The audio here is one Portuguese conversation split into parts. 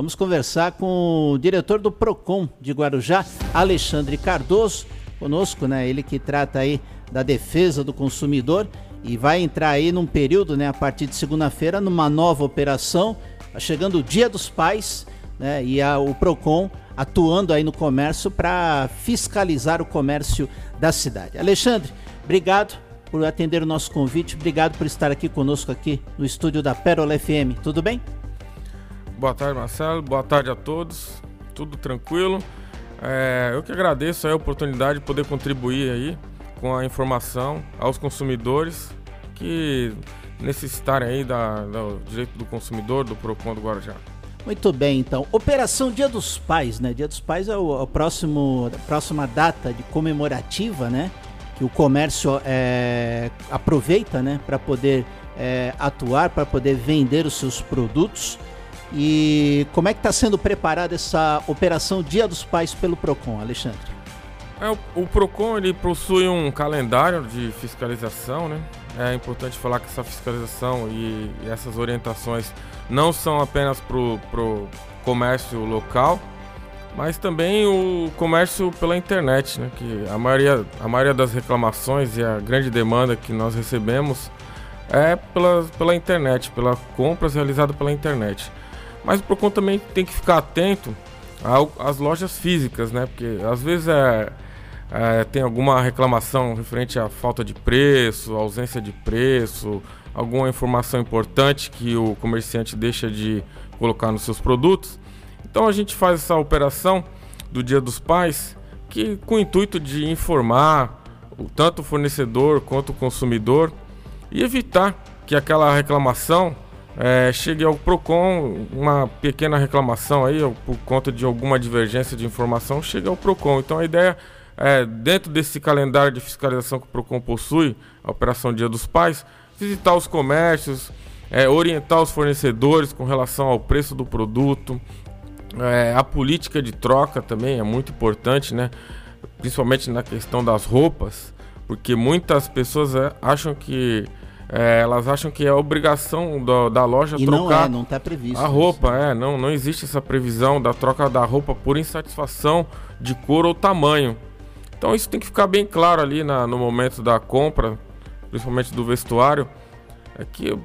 Vamos conversar com o diretor do Procon de Guarujá, Alexandre Cardoso, conosco, né? Ele que trata aí da defesa do consumidor e vai entrar aí num período, né, a partir de segunda-feira, numa nova operação. Tá chegando o Dia dos Pais, né? E a, o Procon atuando aí no comércio para fiscalizar o comércio da cidade. Alexandre, obrigado por atender o nosso convite, obrigado por estar aqui conosco aqui no estúdio da Pérola FM. Tudo bem? Boa tarde, Marcelo. Boa tarde a todos. Tudo tranquilo. É, eu que agradeço a oportunidade de poder contribuir aí com a informação aos consumidores que necessitarem aí da, do direito do consumidor, do PROCON do Guarujá. Muito bem, então. Operação Dia dos Pais, né? Dia dos Pais é o, o próximo, a próxima data de comemorativa, né? Que o comércio é, aproveita, né? Para poder é, atuar, para poder vender os seus produtos. E como é que está sendo preparada essa operação Dia dos Pais pelo Procon, Alexandre? É, o, o, Procon ele possui um calendário de fiscalização, né? É importante falar que essa fiscalização e, e essas orientações não são apenas para o comércio local, mas também o comércio pela internet, né? Que a maioria, a maioria das reclamações e a grande demanda que nós recebemos é pela, pela internet, pela compras realizadas pela internet. Mas o Procon também tem que ficar atento às lojas físicas, né? Porque às vezes é, é, tem alguma reclamação referente à falta de preço, ausência de preço, alguma informação importante que o comerciante deixa de colocar nos seus produtos. Então a gente faz essa operação do Dia dos Pais que com o intuito de informar tanto o fornecedor quanto o consumidor e evitar que aquela reclamação é, chegue ao PROCON, uma pequena reclamação aí, por conta de alguma divergência de informação, chega ao PROCON. Então a ideia é, dentro desse calendário de fiscalização que o PROCON possui, a Operação Dia dos Pais, visitar os comércios, é, orientar os fornecedores com relação ao preço do produto, é, a política de troca também é muito importante, né? principalmente na questão das roupas, porque muitas pessoas é, acham que é, elas acham que é obrigação do, da loja e trocar não é, não está previsto a roupa. Isso. É, não, não existe essa previsão da troca da roupa por insatisfação de cor ou tamanho. Então isso tem que ficar bem claro ali na, no momento da compra, principalmente do vestuário, é que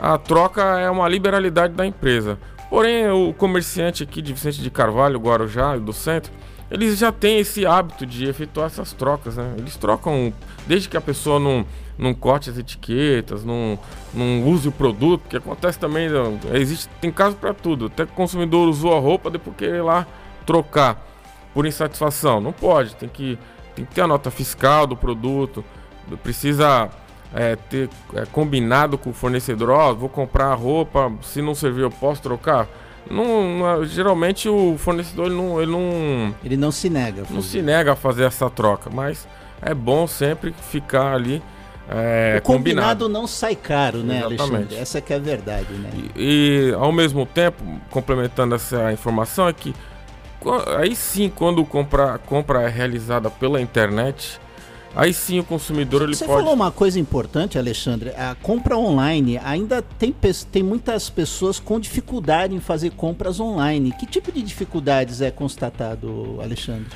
a troca é uma liberalidade da empresa. Porém, o comerciante aqui de Vicente de Carvalho, Guarujá, do centro, eles já têm esse hábito de efetuar essas trocas, né? Eles trocam desde que a pessoa não, não corte as etiquetas, não, não use o produto, que acontece também, existe, tem caso para tudo. Até que o consumidor usou a roupa, depois querer lá trocar por insatisfação. Não pode, tem que, tem que ter a nota fiscal do produto, precisa é, ter é, combinado com o fornecedor, ó, oh, vou comprar a roupa, se não servir eu posso trocar. Não, geralmente o fornecedor ele não, ele não. Ele não se nega. Não se nega a fazer essa troca, mas é bom sempre ficar ali. É, o combinado, combinado, não sai caro, né, Exatamente. Alexandre? Essa que é a verdade, né? E, e, ao mesmo tempo, complementando essa informação, é que aí sim, quando compra, compra é realizada pela internet, Aí sim o consumidor ele Você pode. Você falou uma coisa importante, Alexandre. A compra online ainda tem, tem muitas pessoas com dificuldade em fazer compras online. Que tipo de dificuldades é constatado, Alexandre?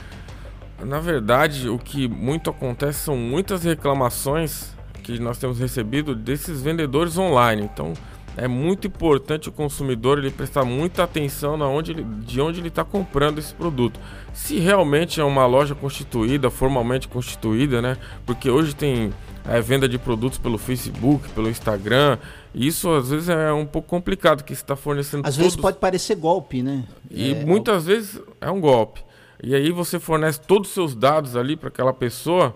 Na verdade, o que muito acontece são muitas reclamações que nós temos recebido desses vendedores online. Então, é muito importante o consumidor ele prestar muita atenção na onde ele, de onde ele está comprando esse produto. Se realmente é uma loja constituída, formalmente constituída, né? Porque hoje tem é, venda de produtos pelo Facebook, pelo Instagram. Isso às vezes é um pouco complicado, que está fornecendo. Às todos... vezes pode parecer golpe, né? E é, muitas vezes é um golpe. E aí você fornece todos os seus dados ali para aquela pessoa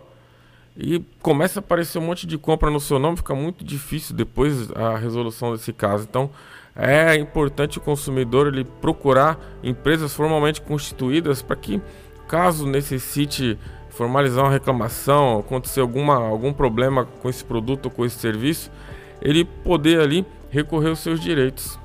e começa a aparecer um monte de compra no seu nome, fica muito difícil depois a resolução desse caso. Então, é importante o consumidor ele procurar empresas formalmente constituídas para que, caso necessite formalizar uma reclamação, acontecer alguma, algum problema com esse produto ou com esse serviço, ele poder ali recorrer aos seus direitos.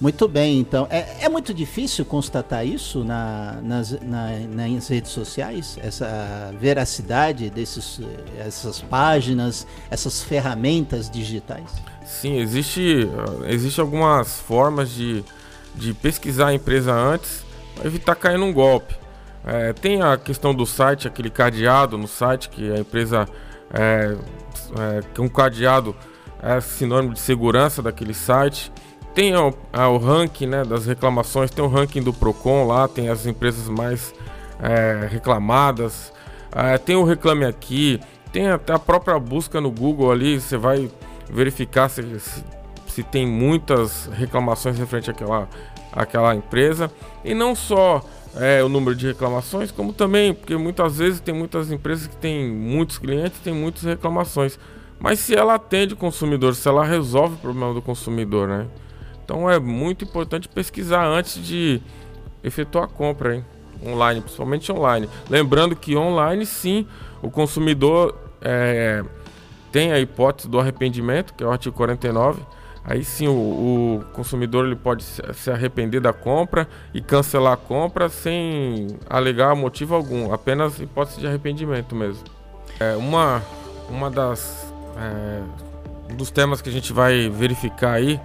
Muito bem, então. É, é muito difícil constatar isso na, nas, na, nas redes sociais? Essa veracidade desses, essas páginas, essas ferramentas digitais? Sim, existe, existe algumas formas de, de pesquisar a empresa antes para evitar cair num golpe. É, tem a questão do site, aquele cadeado no site que a empresa é, é um cadeado é sinônimo de segurança daquele site. Tem o, o ranking né, das reclamações, tem o ranking do Procon lá, tem as empresas mais é, reclamadas, é, tem o Reclame Aqui, tem até a própria busca no Google ali, você vai verificar se, se, se tem muitas reclamações referente àquela, àquela empresa. E não só é, o número de reclamações, como também, porque muitas vezes tem muitas empresas que têm muitos clientes, tem muitas reclamações. Mas se ela atende o consumidor, se ela resolve o problema do consumidor, né? Então é muito importante pesquisar antes de efetuar a compra, hein? Online, principalmente online. Lembrando que online sim, o consumidor é, tem a hipótese do arrependimento, que é o artigo 49 Aí sim o, o, consumidor ele pode se arrepender da compra e cancelar a compra sem alegar motivo algum, apenas hipótese de arrependimento mesmo. É uma, uma das é, dos temas que a gente vai verificar aí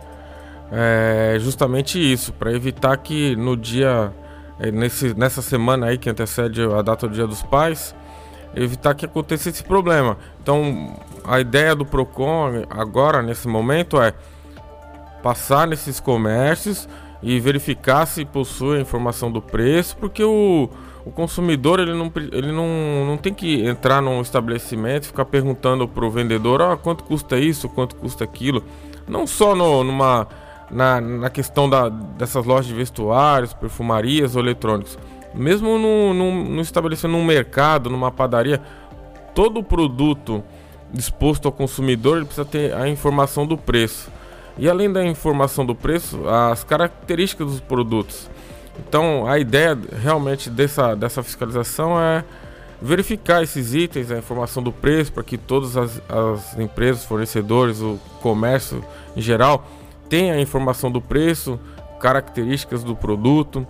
é justamente isso, para evitar que no dia é, nesse, nessa semana aí que antecede a data do Dia dos Pais, evitar que aconteça esse problema. Então, a ideia do Procon agora nesse momento é passar nesses comércios e verificar se possui a informação do preço, porque o, o consumidor ele, não, ele não, não tem que entrar num estabelecimento ficar perguntando para o vendedor ah, quanto custa isso, quanto custa aquilo. Não só no, numa, na, na questão da, dessas lojas de vestuários, perfumarias ou eletrônicos. Mesmo no, no, no estabelecimento, num mercado, numa padaria, todo produto disposto ao consumidor ele precisa ter a informação do preço. E além da informação do preço, as características dos produtos. Então, a ideia realmente dessa, dessa fiscalização é verificar esses itens, a informação do preço, para que todas as, as, empresas, fornecedores, o comércio em geral tenham a informação do preço, características do produto,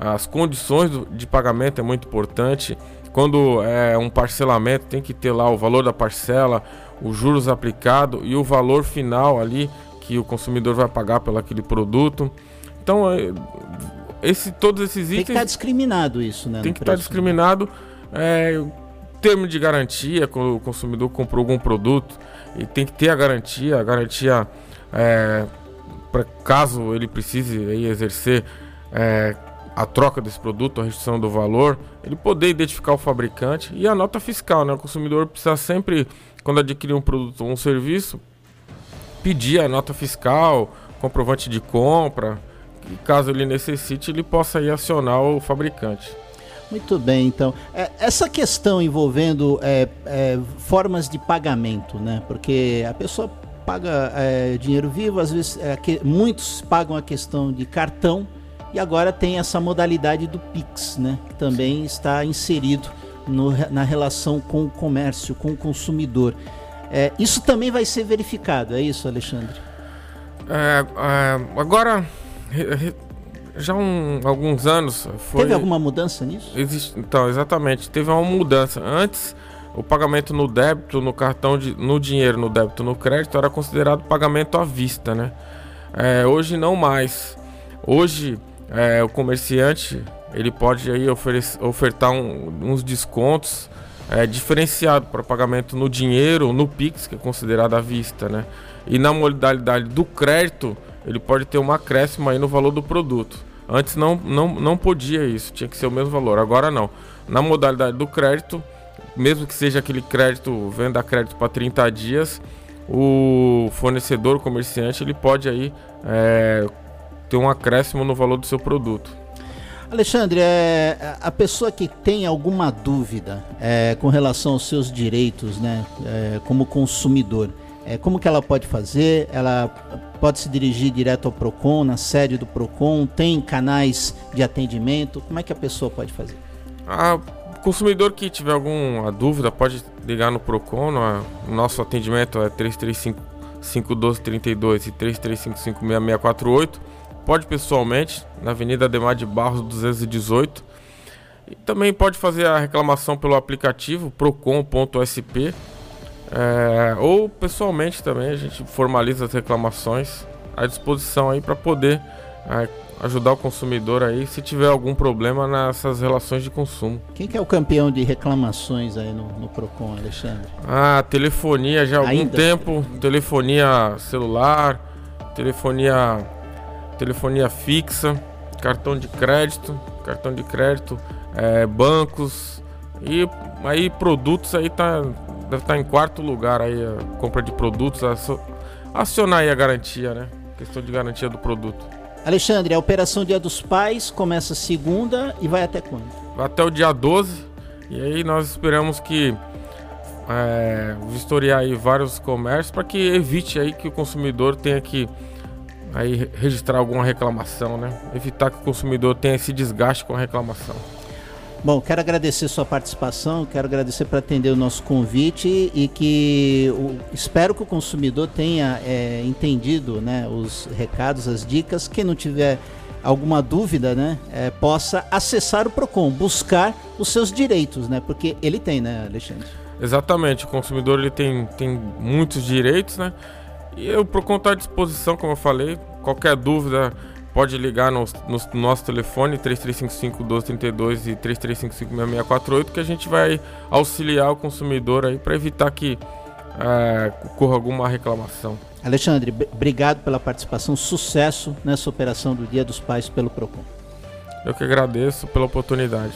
as condições de pagamento é muito importante. Quando é um parcelamento, tem que ter lá o valor da parcela, os juros aplicado e o valor final ali que o consumidor vai pagar pelo aquele produto. Então, é, esse, todos esses itens. Tem que estar tá discriminado isso, né? Tem que estar tá discriminado. É, termo de garantia, quando o consumidor comprou algum produto, e tem que ter a garantia, a garantia é, para caso ele precise aí, exercer é, a troca desse produto, a restrição do valor, ele poder identificar o fabricante e a nota fiscal, né? O consumidor precisa sempre, quando adquirir um produto ou um serviço, pedir a nota fiscal, comprovante de compra, e caso ele necessite, ele possa ir acionar o fabricante. Muito bem, então. É, essa questão envolvendo é, é, formas de pagamento, né? Porque a pessoa paga é, dinheiro vivo, às vezes é, que, muitos pagam a questão de cartão e agora tem essa modalidade do Pix, né? Que também está inserido no, na relação com o comércio, com o consumidor. É, isso também vai ser verificado, é isso, Alexandre? É, é, agora, já um, alguns anos. Foi, teve alguma mudança nisso? Existe, então, exatamente. Teve uma mudança. Antes, o pagamento no débito, no cartão, de, no dinheiro, no débito, no crédito, era considerado pagamento à vista, né? É, hoje não mais. Hoje, é, o comerciante ele pode aí oferecer, ofertar um, uns descontos é, diferenciado para pagamento no dinheiro, no Pix, que é considerado à vista, né? E na modalidade do crédito, ele pode ter um acréscimo aí no valor do produto. Antes não, não, não podia isso, tinha que ser o mesmo valor. Agora não. Na modalidade do crédito, mesmo que seja aquele crédito, venda crédito para 30 dias, o fornecedor, o comerciante, ele pode aí é, ter um acréscimo no valor do seu produto. Alexandre, é, a pessoa que tem alguma dúvida é, com relação aos seus direitos, né, é, como consumidor, é, como que ela pode fazer? Ela pode se dirigir direto ao Procon, na sede do Procon? Tem canais de atendimento? Como é que a pessoa pode fazer? A consumidor que tiver alguma dúvida pode ligar no Procon. No, nosso atendimento é 335 512 32 e 3355 6648 pode pessoalmente, na Avenida Ademar de Barros 218. E também pode fazer a reclamação pelo aplicativo procon.sp é, ou pessoalmente também, a gente formaliza as reclamações à disposição aí para poder ajudar o consumidor aí se tiver algum problema nessas relações de consumo. Quem que é o campeão de reclamações aí no, no Procon, Alexandre? Ah, telefonia já há algum Ainda? tempo, telefonia celular, telefonia telefonia fixa, cartão de crédito, cartão de crédito, é, bancos e aí produtos aí tá deve estar tá em quarto lugar aí a compra de produtos, acionar aí a garantia, né? Questão de garantia do produto. Alexandre, a Operação Dia dos Pais começa segunda e vai até quando? Vai até o dia 12. E aí nós esperamos que é, vistoriar aí vários comércios para que evite aí que o consumidor tenha que aí registrar alguma reclamação, né? Evitar que o consumidor tenha esse desgaste com a reclamação. Bom, quero agradecer sua participação, quero agradecer por atender o nosso convite e que o, espero que o consumidor tenha é, entendido né, os recados, as dicas. Quem não tiver alguma dúvida, né, é, possa acessar o Procon, buscar os seus direitos, né, porque ele tem, né, Alexandre? Exatamente, o consumidor ele tem, tem muitos direitos, né, e o Procon está à disposição, como eu falei, qualquer dúvida pode ligar no, no nosso telefone 3355 1232 e 3355 6648 que a gente vai auxiliar o consumidor aí para evitar que é, ocorra alguma reclamação. Alexandre, obrigado pela participação, sucesso nessa operação do Dia dos Pais pelo Procon. Eu que agradeço pela oportunidade.